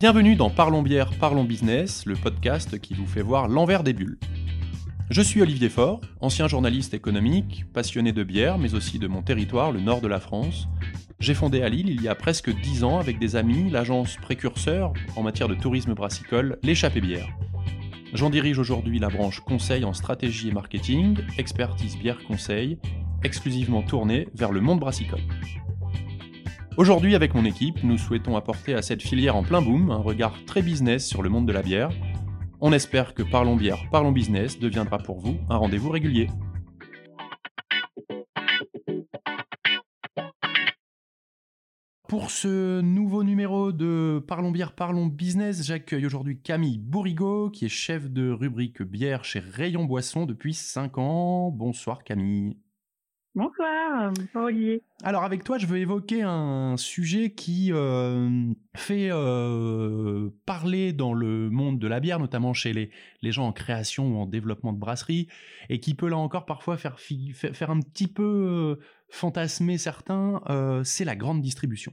Bienvenue dans Parlons bière, parlons business, le podcast qui vous fait voir l'envers des bulles. Je suis Olivier Faure, ancien journaliste économique, passionné de bière, mais aussi de mon territoire, le nord de la France. J'ai fondé à Lille il y a presque 10 ans avec des amis l'agence précurseur en matière de tourisme brassicole, l'échappée bière. J'en dirige aujourd'hui la branche conseil en stratégie et marketing, expertise bière conseil, exclusivement tournée vers le monde brassicole. Aujourd'hui, avec mon équipe, nous souhaitons apporter à cette filière en plein boom un regard très business sur le monde de la bière. On espère que Parlons Bière, Parlons Business deviendra pour vous un rendez-vous régulier. Pour ce nouveau numéro de Parlons Bière, Parlons Business, j'accueille aujourd'hui Camille Bourrigaud, qui est chef de rubrique bière chez Rayon Boisson depuis 5 ans. Bonsoir Camille. Bonsoir, Olivier. Alors avec toi, je veux évoquer un sujet qui euh, fait euh, parler dans le monde de la bière, notamment chez les, les, gens en création ou en développement de brasserie, et qui peut là encore parfois faire, faire un petit peu euh, fantasmer certains, c'est la grande distribution.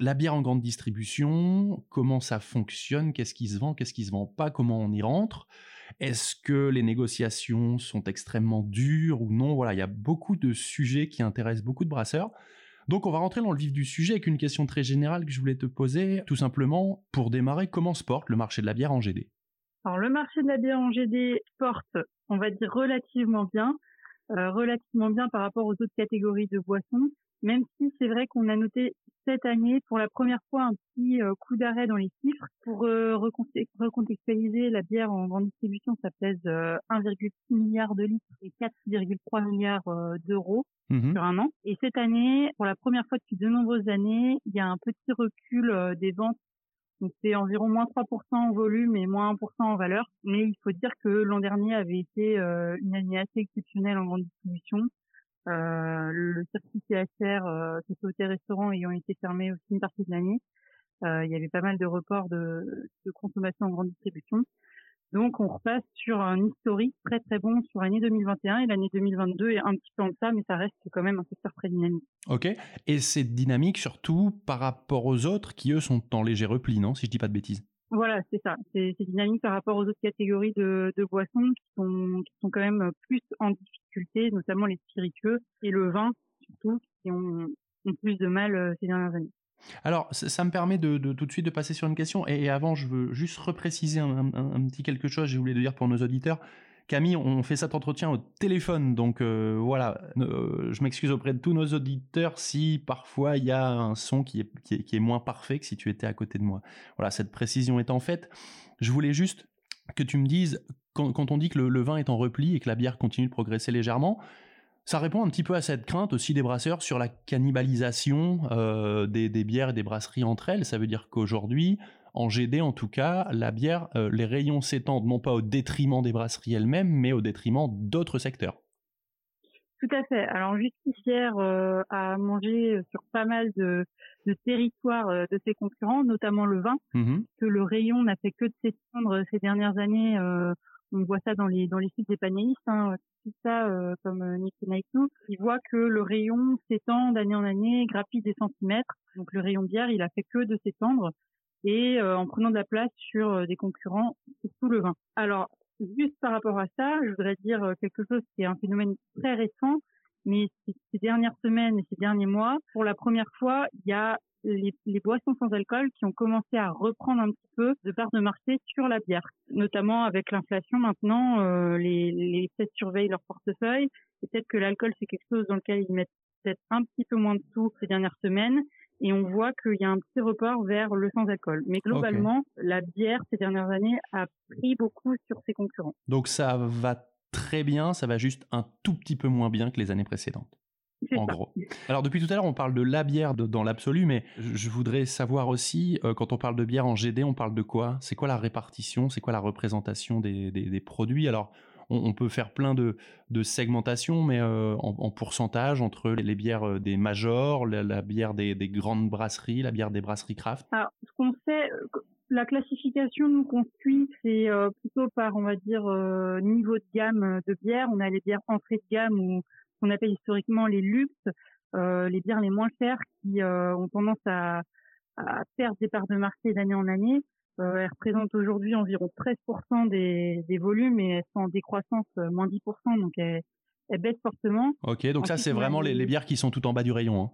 La bière en grande distribution, comment ça fonctionne, qu'est-ce qui se vend, qu'est-ce qui se vend pas, comment on y rentre. Est-ce que les négociations sont extrêmement dures ou non? Voilà, il y a beaucoup de sujets qui intéressent beaucoup de brasseurs. Donc on va rentrer dans le vif du sujet avec une question très générale que je voulais te poser. Tout simplement, pour démarrer, comment se porte le marché de la bière en GD Alors le marché de la bière en GD porte, on va dire, relativement bien. Euh, relativement bien par rapport aux autres catégories de boissons, même si c'est vrai qu'on a noté cette année, pour la première fois, un petit euh, coup d'arrêt dans les chiffres. Pour euh, recontextualiser, la bière en grande distribution, ça pèse 1,6 euh, milliard de litres et 4,3 milliards d'euros mmh sur un an. Et cette année, pour la première fois depuis de nombreuses années, il y a un petit recul des ventes. Donc c'est environ moins 3% en volume et moins 1% en valeur. Mais il faut dire que l'an dernier avait été une année assez exceptionnelle en grande distribution euh, le circuit CHR, euh, société restaurant ayant été fermé aussi une partie de l'année, euh, il y avait pas mal de reports de, de consommation en grande distribution. Donc on repasse sur un historique très très bon sur l'année 2021 et l'année 2022 est un petit peu en ça, mais ça reste quand même un secteur très dynamique. Ok, et c'est dynamique surtout par rapport aux autres qui eux sont en léger repli, non Si je dis pas de bêtises? Voilà, c'est ça. C'est dynamique par rapport aux autres catégories de, de, boissons qui sont, qui sont quand même plus en difficulté, notamment les spiritueux et le vin, surtout, qui ont, ont plus de mal euh, ces dernières années. Alors, ça, me permet de, de, tout de suite de passer sur une question. Et, avant, je veux juste repréciser un, petit quelque chose, j'ai de dire pour nos auditeurs. Camille, on fait cet entretien au téléphone, donc euh, voilà, euh, je m'excuse auprès de tous nos auditeurs si parfois il y a un son qui est, qui est, moins parfait que si tu étais à côté de moi. Voilà, cette précision étant faite, je voulais juste que tu me dises, quand, on dit que le, vin est en repli et que la bière continue de progresser légèrement, ça répond un petit peu à cette crainte aussi des brasseurs sur la cannibalisation euh, des, des bières et des brasseries entre elles. Ça veut dire qu'aujourd'hui, en GD, en tout cas, la bière, euh, les rayons s'étendent non pas au détriment des brasseries elles-mêmes, mais au détriment d'autres secteurs. Tout à fait. Alors Justicière euh, a mangé sur pas mal de, territoires euh, de ses concurrents, notamment le vin, mmh que le rayon n'a fait que de s'étendre ces dernières années. On voit ça dans les dans les sites des panélistes, hein, tout ça comme Nick Naito, il voit que le rayon s'étend d'année en année, grappille des centimètres. Donc le rayon bière, il a fait que de s'étendre et euh, en prenant de la place sur euh, des concurrents, surtout le vin. Alors, juste par rapport à ça, je voudrais dire euh, quelque chose qui est un phénomène très récent, mais ces dernières semaines et ces derniers mois, pour la première fois, il y a les, les, boissons sans alcool qui ont commencé à reprendre un petit peu de part de marché sur la bière, notamment avec l'inflation maintenant, euh, les, les surveillent leur portefeuille. Peut-être que l'alcool c'est quelque chose dans lequel ils mettent peut-être un petit peu moins de sous ces dernières semaines et on voit qu'il y a un petit report vers le sans-alcool. Mais globalement, la bière ces dernières années a pris beaucoup sur ses concurrents. Donc ça va très bien, ça va juste un tout petit peu moins bien que les années précédentes. En gros. Alors depuis tout à l'heure, on parle de la bière dans l'absolu, mais je voudrais savoir aussi, euh, quand on parle de bière en GD, on parle de quoi? C'est quoi la répartition? C'est quoi la représentation des, des produits? Alors, on, peut faire plein de, segmentations, mais euh, en, pourcentage entre les, bières euh, des majors, la, bière des, grandes brasseries, la bière des brasseries craft. Alors, ce qu'on sait, la classification nous qu'on suit, c'est plutôt par, on va dire, niveau de gamme de bière. On a les bières entrée de gamme ou qu'on appelle historiquement les luxe, les bières les moins chères qui ont tendance à à perdre des parts de marché d'année en année. Euh, elles représentent aujourd'hui environ 13% des, des volumes et elles sont en décroissance moins 10%, donc elles, baissent fortement. Ok, donc ça c'est vraiment les, bières qui sont tout en bas du rayon. Hein.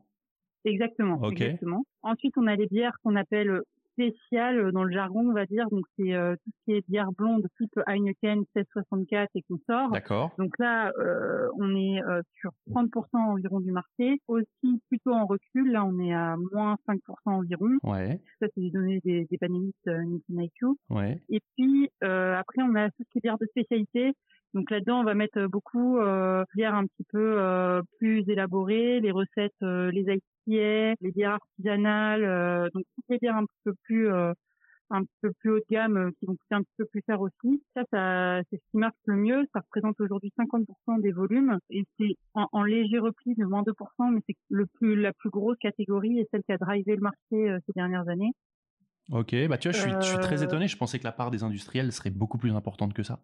Exactement, exactement. Ensuite, on a les bières qu'on appelle spéciales euh, dans le jargon, on va dire. Donc, c'est euh, tout ce qui est bière blonde type Heineken 1664 et consorts. D'accord. Donc là, euh, on est sur 30% environ du marché. Aussi, plutôt en recul. Là, on est à moins 5% environ. Ouais. Ça, c'est les données des, des panélistes Nikkei IQ. Ouais. Et puis, après, on a tout ce qui est bière de spécialité. Donc là-dedans, on va mettre beaucoup euh, bières un petit peu plus élaborées, les recettes, les les bières artisanales, euh, donc toutes les bières un petit peu plus euh, un petit peu plus haut de gamme euh, qui vont coûter un petit peu plus cher aussi. Ça, ça c'est ce qui marche le mieux. Ça représente aujourd'hui 50% des volumes et c'est en, léger repli de moins 2%, mais c'est le plus la plus grosse catégorie et celle qui a drivé le marché ces dernières années. Ok, bah tu vois, je suis, je suis très étonné. Je pensais que la part des industriels serait beaucoup plus importante que ça.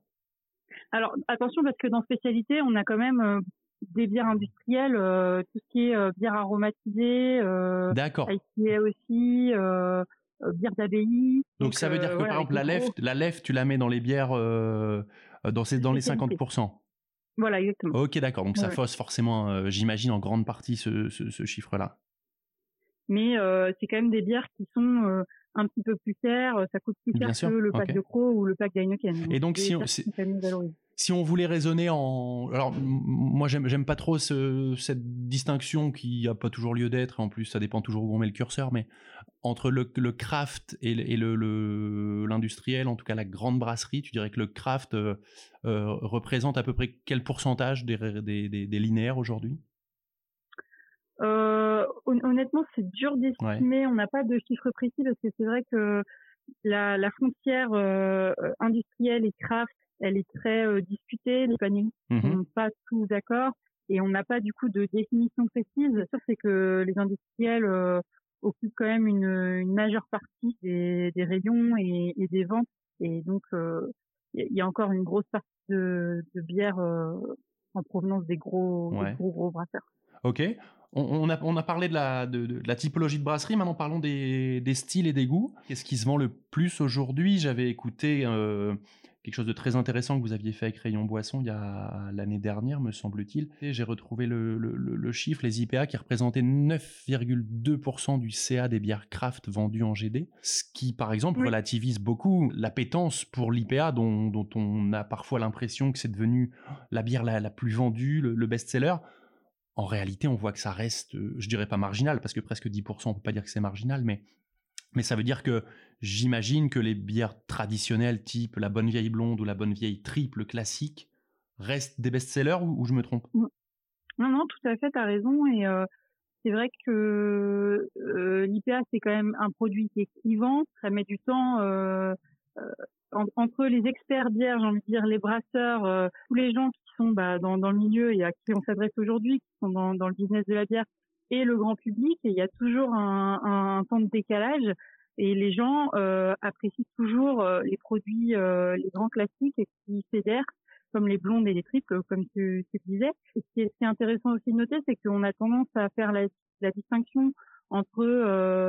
Alors attention parce que dans spécialité, on a quand même des bières industrielles, euh, tout ce qui est euh, bière aromatisée, euh, D'accord. aussi, euh, bière d'abbaye. Donc, ça veut dire que par exemple la lèvre, la lèvre, tu la mets dans les bières dans ces, dans les 50%. Voilà, exactement. Ok, d'accord. Donc ça fausse forcément, j'imagine, en grande partie ce, ce, chiffre-là. Mais c'est quand même des bières qui sont un petit peu plus chères. Ça coûte plus cher que le pack de Croix ou le pack d'Heineken. Et donc, si on, si on voulait raisonner en, alors moi j'aime pas trop cette distinction qui a pas toujours lieu d'être. En plus, ça dépend toujours où on met le curseur, mais entre le, craft et, le l'industriel, en tout cas la grande brasserie, tu dirais que le craft euh, euh, représente à peu près quel pourcentage des, des, linéaires aujourd'hui? euh, Honnêtement, c'est dur d'estimer. On n'a pas de chiffre précis parce que c'est vrai que la, la frontière industrielle et craft elle est très euh, discutée. Les panélistes ne mmh sont pas tous d'accord et on n'a pas du coup de définition précise. Sûr, c'est que les industriels euh, occupent quand même une, une majeure partie des, des rayons et, et, des ventes. Et donc, euh, il y a encore une grosse partie de, de bière en provenance des gros, gros, gros brasseurs. Ok. On, a, on a parlé de la, de, de, la typologie de brasserie, maintenant parlons des, des styles et des goûts. Qu'est-ce qui se vend le plus aujourd'hui? J'avais écouté euh, quelque chose de très intéressant que vous aviez fait avec Rayon Boisson il y a l'année dernière, me semble-t-il. J'ai retrouvé le, chiffre, les IPA qui représentaient 9,2% du CA des bières craft vendues en GD, ce qui par exemple relativise beaucoup l'appétence pour l'IPA dont, on a parfois l'impression que c'est devenu la bière la, plus vendue, le, best-seller. En réalité, on voit que ça reste, je dirais pas marginal, parce que presque 10%, on peut pas dire que c'est marginal, mais mais ça veut dire que j'imagine que les bières traditionnelles type la bonne vieille blonde ou la bonne vieille triple classique restent des best-sellers ou, je me trompe? Non, non, tout à fait, tu as raison. Et euh, c'est vrai que euh, l'IPA, c'est quand même un produit qui est clivant. Ça met du temps euh, entre les experts bières, j'ai envie de dire, les brasseurs, tous les gens qui sont bah, dans, le milieu et à qui on s'adresse aujourd'hui, qui sont dans, dans le business de la bière, et le grand public. Et il y a toujours un, un temps de décalage. Et les gens euh, apprécient toujours euh, les produits, euh, les grands classiques qui fédèrent, comme les blondes et les triples, comme tu, tu disais. Et ce qui est, intéressant aussi de noter, c'est qu'on a tendance à faire la, la distinction entre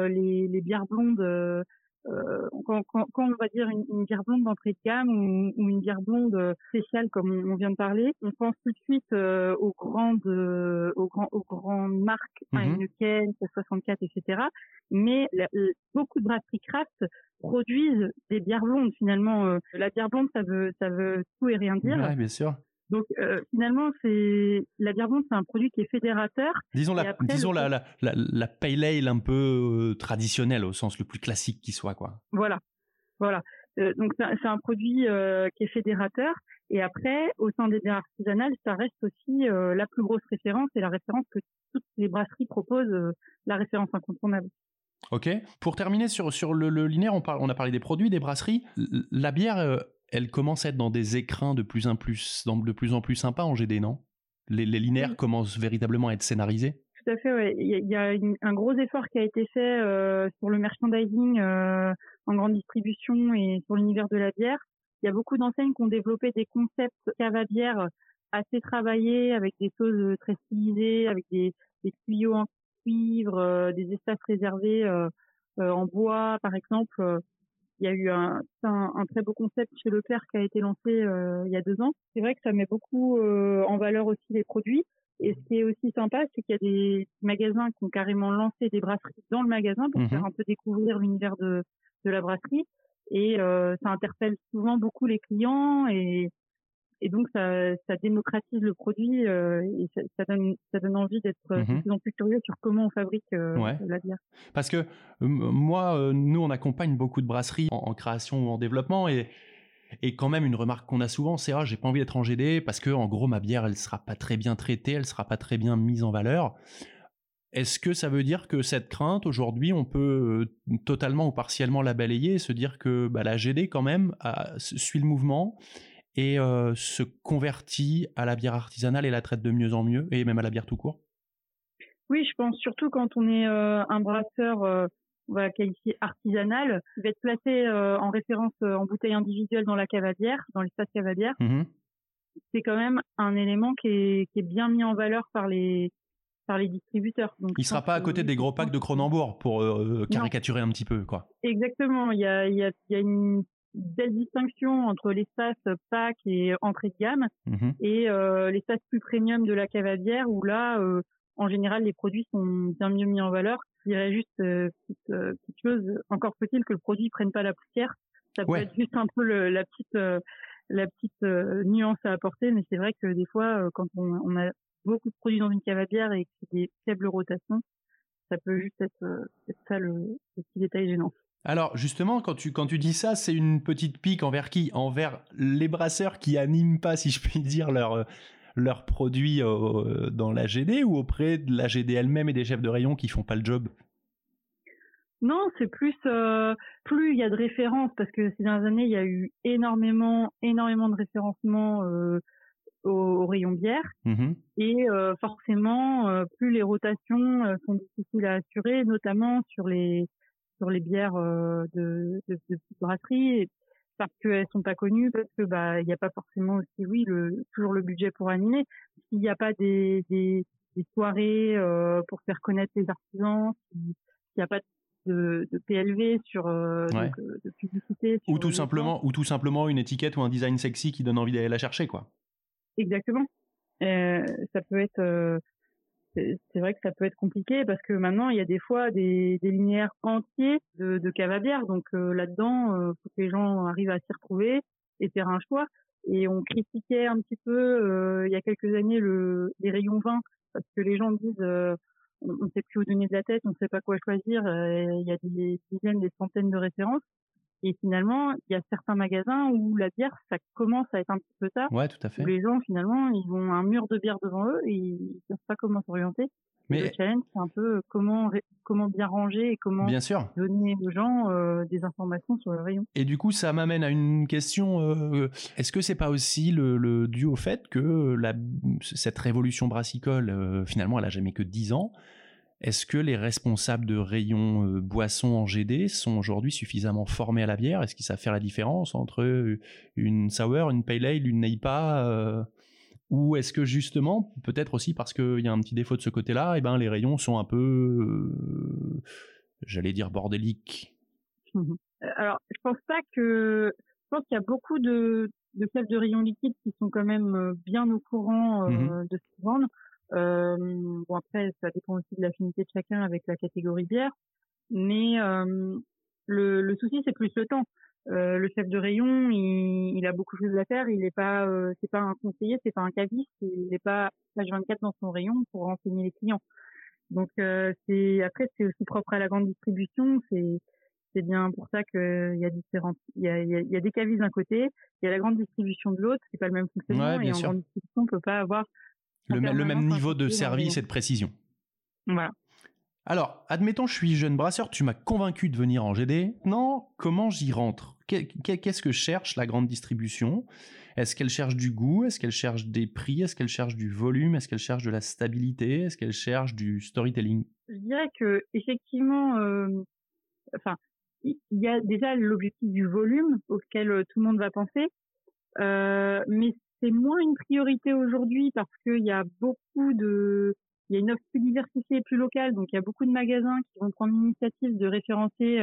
les, les bières blondes euh, quand, quand, quand, on va dire une, une bière blonde d'entrée de gamme ou, ou, une bière blonde euh, spéciale comme on, vient de parler, on pense tout de suite euh, aux grandes euh, aux, grands, aux grandes marques mmh. Heineken, 64, etc. Mais beaucoup de brasseries craft produisent des bières blondes finalement. la bière blonde, ça veut ça veut tout et rien dire. Ouais, bien sûr. Donc euh, finalement, c'est la bière blonde, c'est un produit qui est fédérateur. Disons la, disons la, la, la, pale ale un peu euh, traditionnelle au sens le plus classique qui soit, quoi. Voilà, voilà. Euh, donc c'est un produit qui est fédérateur. Et après, au sein des bières artisanales, ça reste aussi la plus grosse référence et la référence que toutes les brasseries proposent, la référence incontournable. Ok. Pour terminer sur, sur le, le linéaire, on, parle, on a parlé des produits, des brasseries. La bière, elle commence à être dans des écrins de plus en plus, de plus, en plus sympas en GD, non? Les, linéaires commencent véritablement à être scénarisés? Tout à fait, ouais. Il y a, un gros effort qui a été fait euh, sur le merchandising euh, en grande distribution et sur l'univers de la bière. Il y a beaucoup d'enseignes qui ont développé des concepts cave à bière assez travaillés, avec des choses très stylisées, avec des, tuyaux en cuivre, euh, des espaces réservés en bois, par exemple. Il y a eu un, un, très beau concept chez Leclerc qui a été lancé il y a deux ans. C'est vrai que ça met beaucoup en valeur aussi les produits. Et ce qui est aussi sympa, c'est qu'il y a des magasins qui ont carrément lancé des brasseries dans le magasin pour mmh faire un peu découvrir l'univers de, de la brasserie. Et euh, ça interpelle souvent beaucoup les clients et, et donc ça, ça démocratise le produit euh, et ça, ça, donne, ça donne envie d'être mmh de plus en plus curieux sur comment on fabrique euh, la bière. Parce que moi, nous, on accompagne beaucoup de brasseries en, en création ou en développement et et quand même, une remarque qu'on a souvent, c'est ah, j'ai pas envie d'être en GD parce que en gros ma bière elle sera pas très bien traitée, elle sera pas très bien mise en valeur. Est-ce que ça veut dire que cette crainte aujourd'hui, on peut euh, totalement ou partiellement la balayer et se dire que bah, la GD quand même suit le mouvement et euh, se convertit à la bière artisanale et la traite de mieux en mieux et même à la bière tout court Oui, je pense surtout quand on est euh, un brasseur on va qualifier artisanal, il va être placé euh, en référence euh, en bouteille individuelle dans la cavalière, dans l'espace cavalière. Mmh c'est quand même un élément qui est, qui est bien mis en valeur par les par les distributeurs. Donc, il sera pas à côté des gros packs de Cronenbourg pour euh, caricaturer un petit peu, quoi. Exactement. Il y a, il y a, il y a une belle distinction entre l'espace pack et entrée de gamme mmh et l'espace plus premium de la cavalière où là, en général, les produits sont bien mieux mis en valeur je dirais juste euh, petite, euh, petite, chose. Encore faut-il que le produit prenne pas la poussière. Ça peut être juste un peu le, la petite euh, la petite nuance à apporter, mais c'est vrai que des fois, quand on, on, a beaucoup de produits dans une cavalière et que c'est des faibles rotations, ça peut juste être, être ça le, le, petit détail gênant. Alors justement, quand tu, quand tu dis ça, c'est une petite pique envers qui? Envers les brasseurs qui animent pas, si je puis dire, leur, leurs produits euh, dans la GD ou auprès de la GD elle-même et des chefs de rayon qui font pas le job? Non, c'est plus euh, plus il y a de références parce que ces dernières années il y a eu énormément énormément de référencement euh, au, rayon bière. Mmh et forcément plus les rotations sont difficiles à assurer, notamment sur les sur les bières de, de, de petites brasseries parce qu'elles sont pas connues, parce que bah il n'y a pas forcément aussi oui le toujours le budget pour animer. S'il n'y a pas des, des, des soirées euh, pour faire connaître les artisans, s'il n'y a pas de, de PLV sur euh, donc, euh, de publicité ou tout simplement ou tout simplement une étiquette ou un design sexy qui donne envie d'aller la chercher quoi. Exactement. Euh, ça peut être euh, c'est vrai que ça peut être compliqué parce que maintenant il y a des fois des, des linéaires entiers de, de cave. Donc euh, là-dedans, euh, faut que les gens arrivent à s'y retrouver et faire un choix. Et on critiquait un petit peu euh, il y a quelques années le, les rayons vins parce que les gens disent euh, on ne sait plus où donner de la tête, on ne sait pas quoi choisir. Il y a des dizaines, des centaines de références. Et finalement, il y a certains magasins où la bière, ça commence à être un petit peu tard. Ouais, tout à fait. Où les gens, finalement, ils ont un mur de bière devant eux et ils savent pas comment s'orienter. Mais le challenge, c'est un peu comment comment bien ranger et comment bien sûr. donner aux gens euh, des informations sur le rayon. Et du coup, ça m'amène à une question. Euh, est-ce que c'est pas aussi le, le, dû au fait que la, cette révolution brassicole, euh, finalement, elle a jamais que 10 ans est-ce que les responsables de rayons euh, boissons en GD sont aujourd'hui suffisamment formés à la bière? Est-ce qu'ils savent faire la différence entre euh, une sour, une pale ale, une IPA euh, Ou est-ce que justement, peut-être aussi parce qu'il y a un petit défaut de ce côté-là, et eh ben les rayons sont un peu, j'allais dire bordéliques? Mmh Alors, je pense pas que. Je pense qu'il y a beaucoup de, de chefs de rayons liquides qui sont quand même bien au courant mmh de ce qu'ils vendent. Euh, bon après, ça dépend aussi de l'affinité de chacun avec la catégorie bière, mais euh, le, le, souci c'est plus le temps. Euh, le chef de rayon, il, il, a beaucoup de choses à faire. Il n'est pas, euh, c'est pas un conseiller, c'est pas un caviste. Il n'est pas page 24 dans son rayon pour renseigner les clients. Donc euh, c'est après c'est aussi propre à la grande distribution. C'est c'est bien pour ça qu'il y a différentes, il y a, il y a, des cavistes d'un côté, il y a la grande distribution de l'autre. C'est pas le même fonctionnement et en grande distribution on peut pas avoir le, même niveau de service et de précision. Voilà. Alors, admettons, je suis jeune brasseur, tu m'as convaincu de venir en GD. Non, comment j'y rentre? Qu'est-ce que cherche la grande distribution? Est-ce qu'elle cherche du goût? Est-ce qu'elle cherche des prix? Est-ce qu'elle cherche du volume? Est-ce qu'elle cherche de la stabilité? Est-ce qu'elle cherche du storytelling? Je dirais que effectivement, euh, enfin, il y a déjà l'objectif du volume auquel euh, tout le monde va penser, euh, mais c'est moins une priorité aujourd'hui parce qu'il y a beaucoup de il y a une offre plus diversifiée et plus locale, donc il y a beaucoup de magasins qui vont prendre l'initiative de référencer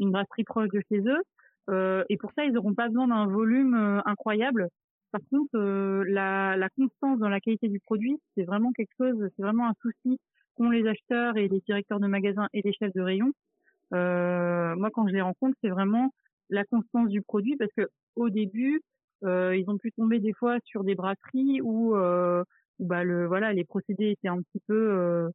une brasserie proche de chez eux. et pour ça, ils n'auront pas besoin d'un volume incroyable. Par contre, la, la, constance dans la qualité du produit, c'est vraiment quelque chose, c'est vraiment un souci qu'ont les acheteurs et les directeurs de magasins et les chefs de rayon. moi, quand je les rencontre, c'est vraiment la constance du produit parce que au début, euh, ils ont pu tomber des fois sur des brasseries où, euh, où bah le voilà les procédés étaient un petit peu euh,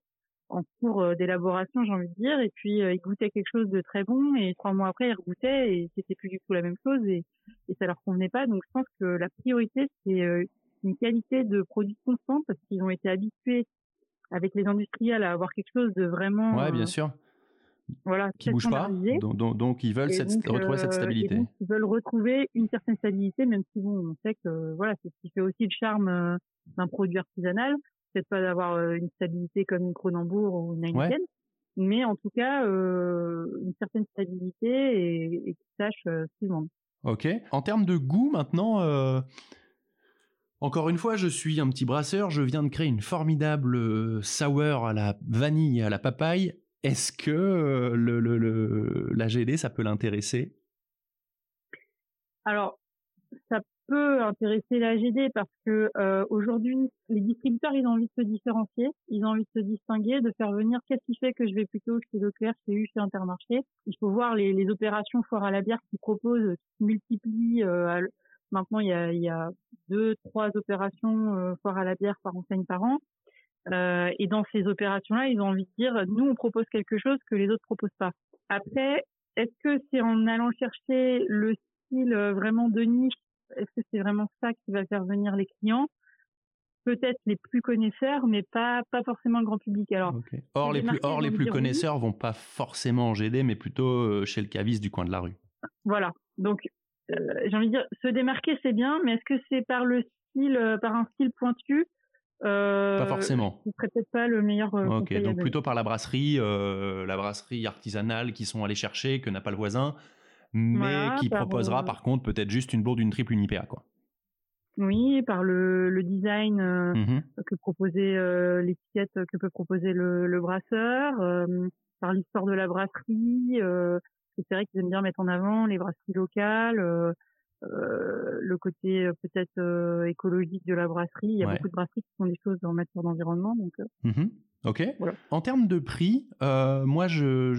en cours euh, d'élaboration, j'ai envie de dire, et puis ils goûtaient quelque chose de très bon et trois mois après ils regoutaient et c'était plus du tout la même chose et, et ça leur convenait pas. Donc je pense que la priorité c'est une qualité de produit constant parce qu'ils ont été habitués avec les industriels à avoir quelque chose de vraiment ouais bien sûr voilà, qui bouge pas. Donc, donc, ils veulent retrouver cette euh, stabilité. ils veulent retrouver une certaine stabilité, même si bon, on sait que voilà, c'est ce qui fait aussi le charme euh, d'un produit artisanal. Peut-être pas d'avoir euh, une stabilité comme une Cronenbourg ou une Heineken, mais en tout cas une certaine stabilité et, et qui sache suivant. Ok. En termes de goût, maintenant. Encore une fois, je suis un petit brasseur, je viens de créer une formidable sour à la vanille et à la papaye est-ce que euh, le, la GD, ça peut l'intéresser? Alors, ça peut intéresser la GD parce que euh, aujourd'hui, les distributeurs, ils ont envie de se différencier, ils ont envie de se distinguer, de faire venir qu'est-ce qui fait que je vais plutôt chez Leclerc, chez U, chez Intermarché. Il faut voir les, opérations foire à la bière qui proposent, qui multiplient. Euh, maintenant, il y a, il y a deux, trois opérations euh, foire à la bière par enseigne par an. Euh, et dans ces opérations-là, ils ont envie de dire, nous, on propose quelque chose que les autres proposent pas. Après, est-ce que c'est en allant chercher le style euh, vraiment de niche, est-ce que c'est vraiment ça qui va faire venir les clients? Peut-être les plus connaisseurs, mais pas pas forcément le grand public. Alors, or les plus or les plus connaisseurs vont pas forcément en GD, mais plutôt euh, chez le caviste du coin de la rue. Voilà. Donc, j'ai envie de dire, se démarquer c'est bien, mais est-ce que c'est par le style, par un style pointu? Euh, pas forcément. Ce serait peut-être pas le meilleur. Euh, ok, donc plutôt par la brasserie, euh, la brasserie artisanale qui sont allés chercher, que n'a pas le voisin, mais qui proposera par contre peut-être juste une bourde, une triple, une IPA, quoi. Oui, par le, le design mmh que proposait l'étiquette que peut proposer le, le brasseur, par l'histoire de la brasserie. c'est vrai qu'ils aiment bien mettre en avant les brasseries locales. Euh, le côté euh, peut-être euh, écologique de la brasserie. Il y a beaucoup de brasseries qui font des choses en matière d'environnement. Donc, mmh Ok. En termes de prix, moi, je,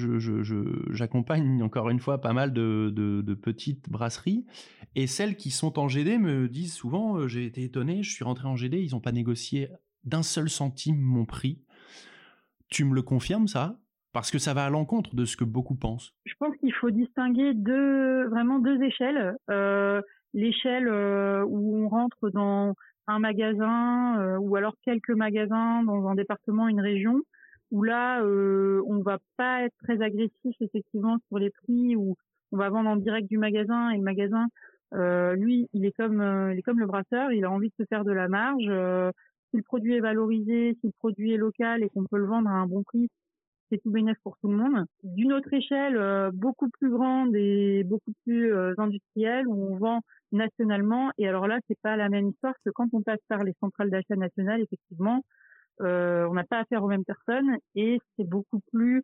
j'accompagne encore une fois pas mal de, de, petites brasseries et celles qui sont en GD me disent souvent, j'ai été étonné, je suis rentré en GD, ils n'ont pas négocié d'un seul centime mon prix. Tu me le confirmes ça? Parce que ça va à l'encontre de ce que beaucoup pensent. Je pense qu'il faut distinguer deux, vraiment deux échelles. Euh, l'échelle euh, où on rentre dans un magasin euh, ou alors quelques magasins dans un département, une région, où là, on va pas être très agressif effectivement sur les prix, où on va vendre en direct du magasin et le magasin, lui, il est comme, il est comme le brasseur, il a envie de se faire de la marge. si le produit est valorisé, si le produit est local et qu'on peut le vendre à un bon prix, c'est tout bénéfice pour tout le monde. D'une autre échelle, euh, beaucoup plus grande et beaucoup plus euh, industrielle, où on vend nationalement. Et alors là, c'est pas la même histoire que quand on passe par les centrales d'achat nationales, effectivement, euh, on n'a pas affaire aux mêmes personnes et c'est beaucoup plus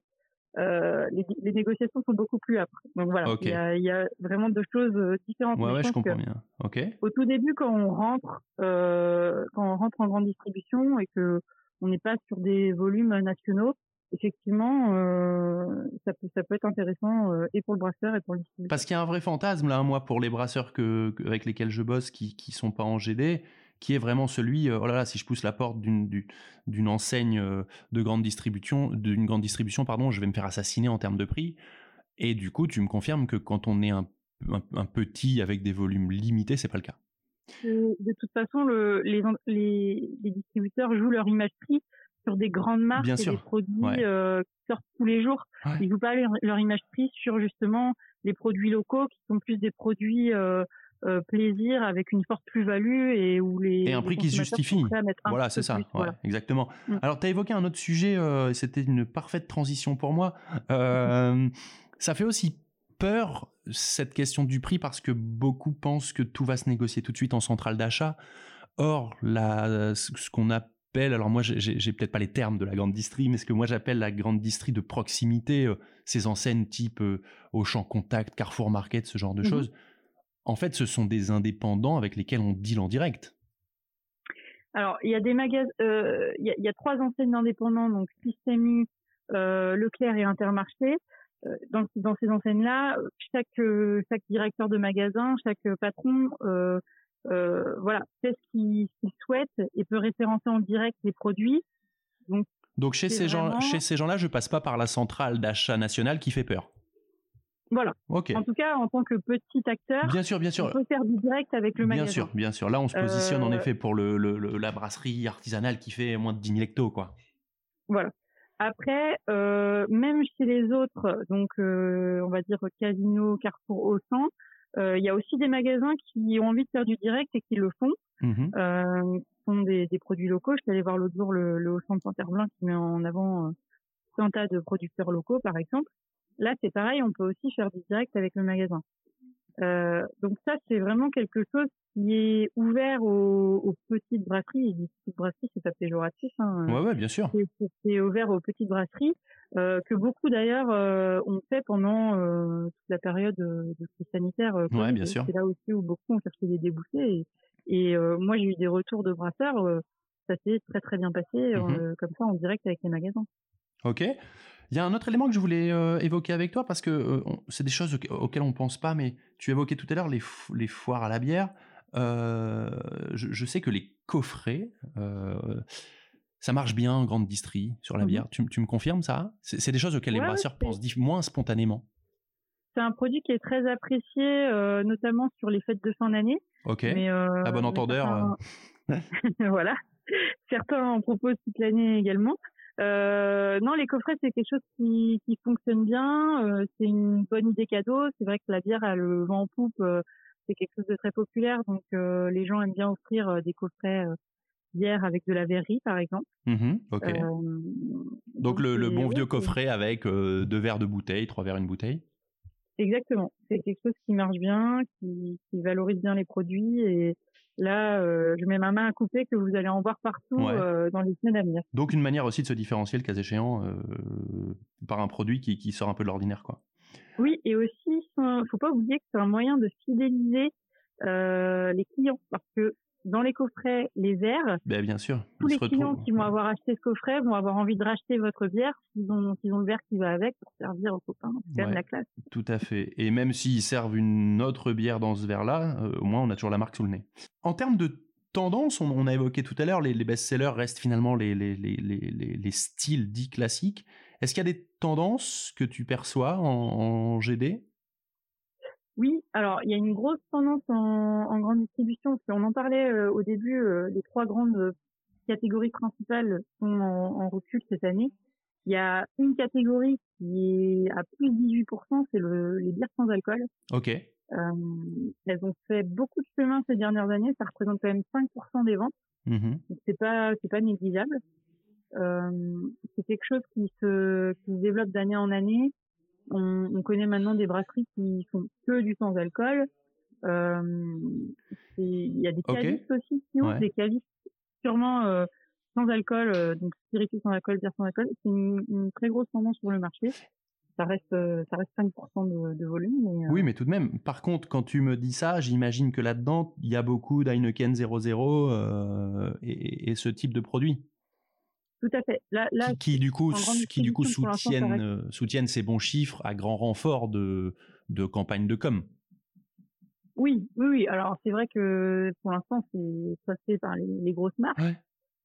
les, les, négociations sont beaucoup plus âpres. Donc voilà, il y, a, vraiment deux choses différentes. Ouais, ouais je comprends bien. Ok. Au tout début, quand on rentre, quand on rentre en grande distribution et que on n'est pas sur des volumes nationaux, effectivement, euh, ça, peut, ça peut être intéressant euh, et pour le brasseur et pour le distributeur. Parce qu'il y a un vrai fantasme, là, moi, pour les brasseurs que, avec lesquels je bosse qui ne sont pas en GD, qui est vraiment celui, euh, oh là là, si je pousse la porte d'une, d'une enseigne de grande distribution, d'une grande distribution, pardon, je vais me faire assassiner en termes de prix. Et du coup, tu me confirmes que quand on est un, un, petit avec des volumes limités, c'est pas le cas. De, toute façon, le, les, les, les distributeurs jouent leur image prix sur des grandes marques et des produits euh, qui sortent tous les jours. Ils jouent pas leur, image prix sur justement les produits locaux qui sont plus des produits euh, euh, plaisir avec une forte plus-value et où les et un prix qui se justifie. Voilà, c'est ça. Exactement. Mm. Alors, tu as évoqué un autre sujet, euh, c'était une parfaite transition pour moi. Ça fait aussi peur cette question du prix parce que beaucoup pensent que tout va se négocier tout de suite en centrale d'achat. Or, la, ce qu'on a alors moi j'ai peut-être pas les termes de la grande distrie, mais ce que moi j'appelle la grande distrie de proximité, euh, ces enseignes type euh, Auchan Contact, Carrefour Market, ce genre de mmh choses, en fait ce sont des indépendants avec lesquels on deal en direct. Alors il y a des magasins, euh, il, y a, trois enseignes d'indépendants, donc Système Leclerc et Intermarché. Dans, dans, ces enseignes-là, chaque, chaque directeur de magasin, chaque patron euh, voilà, fait ce qu'il souhaite et peut référencer en direct les produits. Donc, Donc chez, ces gens, chez ces gens-là, je passe pas par la centrale d'achat nationale qui fait peur. Voilà. En tout cas, en tant que petit acteur, bien sûr, bien sûr. on peut faire du direct avec le magasin. Bien sûr, bien sûr. Là, on se positionne en euh, effet pour le, la brasserie artisanale qui fait moins de 10 000 hectos, quoi. Voilà. Après, euh, même chez les autres, donc on va dire Casino, Carrefour, Auchan, il y a aussi des magasins qui ont envie de faire du direct et qui le font. Mmh euh, font des, des, produits locaux. Je suis allée voir l'autre jour le, le Auchan de Saint-Herblain qui met en avant euh, un tas de producteurs locaux, par exemple. Là, c'est pareil, on peut aussi faire du direct avec le magasin. Euh, donc ça, c'est vraiment quelque chose qui est ouvert aux, aux petites brasseries. Et petites brasseries, c'est pas péjoratif. Hein. Ouais, ouais, bien sûr. C'est ouvert aux petites brasseries euh, que beaucoup d'ailleurs euh, ont fait pendant toute la période de crise sanitaire. ouais, bien sûr. C'est là aussi où beaucoup ont cherché des débouchés. Et, et moi, j'ai eu des retours de brasseurs. ça s'est très très bien passé, mmh comme ça, en direct avec les magasins. Ok. Il y a un autre élément que je voulais évoquer avec toi parce que c'est des choses auxquelles on pense pas, mais tu évoquais tout à l'heure les, les, foires à la bière. Je, je, sais que les coffrets, ça marche bien en grande distrie sur la mmh bière. Tu, tu, me confirmes ça? C'est des choses auxquelles les brasseurs pensent moins spontanément. C'est un produit qui est très apprécié, euh, notamment sur les fêtes de fin d'année. Ok. Mais, euh, à bon entendeur. Euh. voilà. Certains en proposent toute l'année également. Non, les coffrets, c'est quelque chose qui, qui fonctionne bien. c'est une bonne idée cadeau. C'est vrai que la bière a le vent en poupe. c'est quelque chose de très populaire. Donc, les gens aiment bien offrir des coffrets bière avec de la verrerie, par exemple. Mmh donc, le, bon vieux coffret avec deux verres de bouteille, trois verres une bouteille? Exactement. C'est quelque chose qui marche bien, qui, valorise bien les produits et là, je mets ma main à couper que vous allez en voir partout dans les semaines à venir. Donc une manière aussi de se différencier le cas échéant par un produit qui, qui, sort un peu de l'ordinaire, quoi. Oui, et aussi, faut pas oublier que c'est un moyen de fidéliser les clients parce que dans les coffrets les verres. Ben, bien sûr. Tous les clients qui vont avoir acheté ce coffret vont avoir envie de racheter votre bière s'ils ont, ont le verre qui va avec pour servir aux copains. C'est la classe. Tout à fait. Et même s'ils servent une autre bière dans ce verre-là, euh, au moins on a toujours la marque sous le nez. En termes de tendance, on, a évoqué tout à l'heure, les, best-sellers restent finalement les, les, les, styles dits classiques. Est-ce qu'il y a des tendances que tu perçois en, en GD oui, alors il y a une grosse tendance en, grande distribution, parce qu'on en parlait euh, au début, euh, les trois grandes catégories principales sont en, recul cette année. Il y a une catégorie qui est à plus de 18%, c'est le, les bières sans alcool. Ok. Euh, elles ont fait beaucoup de chemin ces dernières années, ça représente quand même 5% des ventes. Mmh Donc c'est pas c'est pas négligeable. c'est quelque chose qui se qui se développe d'année en année. On, connaît maintenant des brasseries qui font que du sans alcool. Euh, il y a des cavistes aussi qui ont des cavistes sûrement euh, sans alcool, euh, donc spiritueux sans alcool, bière sans alcool. C'est une, très grosse tendance sur le marché. Ça reste, ça reste 5% de, volume. oui, mais tout de même. Par contre, quand tu me dis ça, j'imagine que là-dedans, il y a beaucoup d'Heineken 00 et, et, ce type de produits. Tout à fait. Là, qui, du coup, qui du coup soutiennent, euh, soutiennent ces bons chiffres à grand renfort de, de campagne de com. Oui, oui, oui. Alors c'est vrai que pour l'instant c'est fait par les, grosses marques.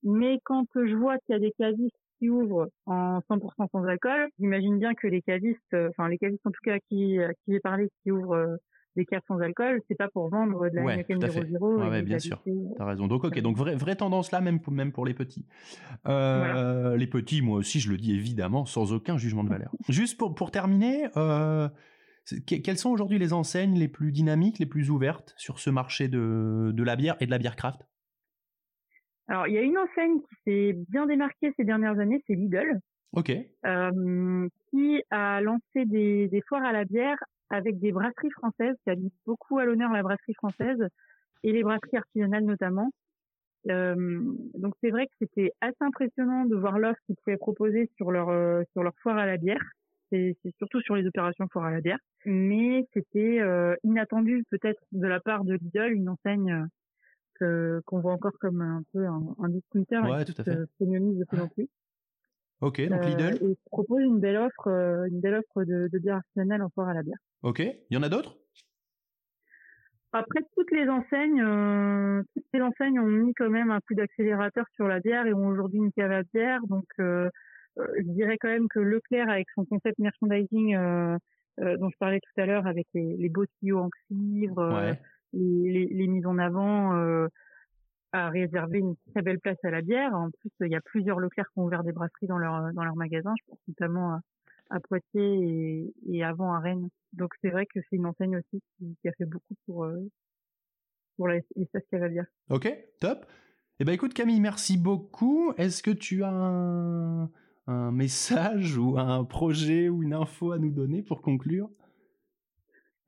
Mais quand je vois qu'il y a des cavistes qui ouvrent en 100% sans alcool, j'imagine bien que les cavistes, euh, enfin les cavistes en tout cas à qui, qui j'ai parlé, qui ouvrent euh, des cartes sans alcool, c'est pas pour vendre de la ouais, Heineken 00. Ouais, bien sûr. T'as raison. Donc, ok. Donc, vraie, vraie tendance là, même pour, même pour les petits. Euh, les petits, moi aussi, je le dis évidemment, sans aucun jugement de valeur. Juste pour, pour terminer, euh, quelles sont aujourd'hui les enseignes les plus dynamiques, les plus ouvertes sur ce marché de, de la bière et de la bière craft? Alors, il y a une enseigne qui s'est bien démarquée ces dernières années, c'est Lidl. Ok. Euh, qui a lancé des, des foires à la bière avec des brasseries françaises qui mis beaucoup à l'honneur la brasserie française et les brasseries artisanales notamment. donc c'est vrai que c'était assez impressionnant de voir l'offre qu'ils pouvaient proposer sur leur sur leur foire à la bière. C'est surtout sur les opérations foire à la bière, mais c'était inattendu peut-être de la part de Lidl, une enseigne qu'on voit encore comme un peu un, un discounter ouais, tout à fait. de plus en plus. Ok, donc Lidl. Et propose une belle offre, une belle offre de, de bière artisanale en foire à la bière. Ok, il y en a d'autres? Après, toutes les enseignes, euh, toutes les enseignes ont mis quand même un coup d'accélérateur sur la bière et ont aujourd'hui une cave à bière. Donc, euh, euh, je dirais quand même que Leclerc, avec son concept merchandising dont je parlais tout à l'heure, avec les, les, beaux tuyaux en cuivre, les, les, mises en avant, a réservé une très belle place à la bière. En plus, il y a plusieurs Leclerc qui ont ouvert des brasseries dans leur dans leur magasin. Je pense notamment à, Poitiers et, avant à Rennes. Donc c'est vrai que c'est une enseigne aussi qui, a fait beaucoup pour euh, pour les, les. Ok, top. Eh ben écoute Camille, merci beaucoup. Est-ce que tu as un, un, message ou un projet ou une info à nous donner pour conclure?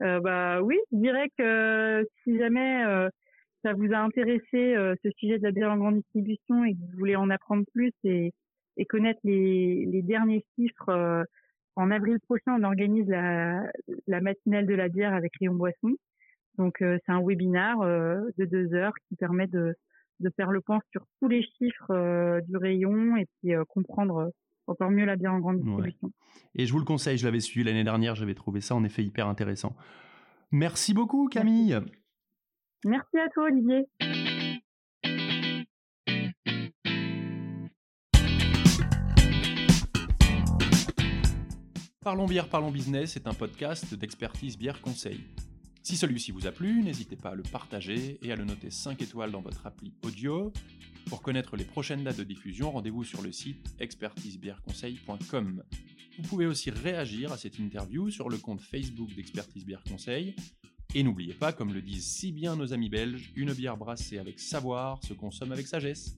Euh, Bah oui, je dirais que si jamais euh, ça vous a intéressé euh, ce sujet de la bière en grande distribution et que vous voulez en apprendre plus et, et connaître les, les derniers chiffres en avril prochain, on organise la, la matinale de la bière avec Rayon Boisson. Donc euh, c'est un webinaire euh, de deux heures qui permet de, de faire le point sur tous les chiffres euh, du rayon et puis comprendre encore mieux la bière en grande distribution. Et je vous le conseille, je l'avais suivi l'année dernière, j'avais trouvé ça en effet hyper intéressant. Merci beaucoup Camille. Merci à toi Olivier. Parlons bière, parlons business est un podcast d'expertise bière conseil. Si celui-ci vous a plu, n'hésitez pas à le partager et à le noter 5 étoiles dans votre appli audio. Pour connaître les prochaines dates de diffusion, rendez-vous sur le site expertisebièreconseil.com. Vous pouvez aussi réagir à cette interview sur le compte Facebook d'Expertise Bière Conseil. Et n'oubliez pas, comme le disent si bien nos amis belges, une bière brassée avec savoir se consomme avec sagesse.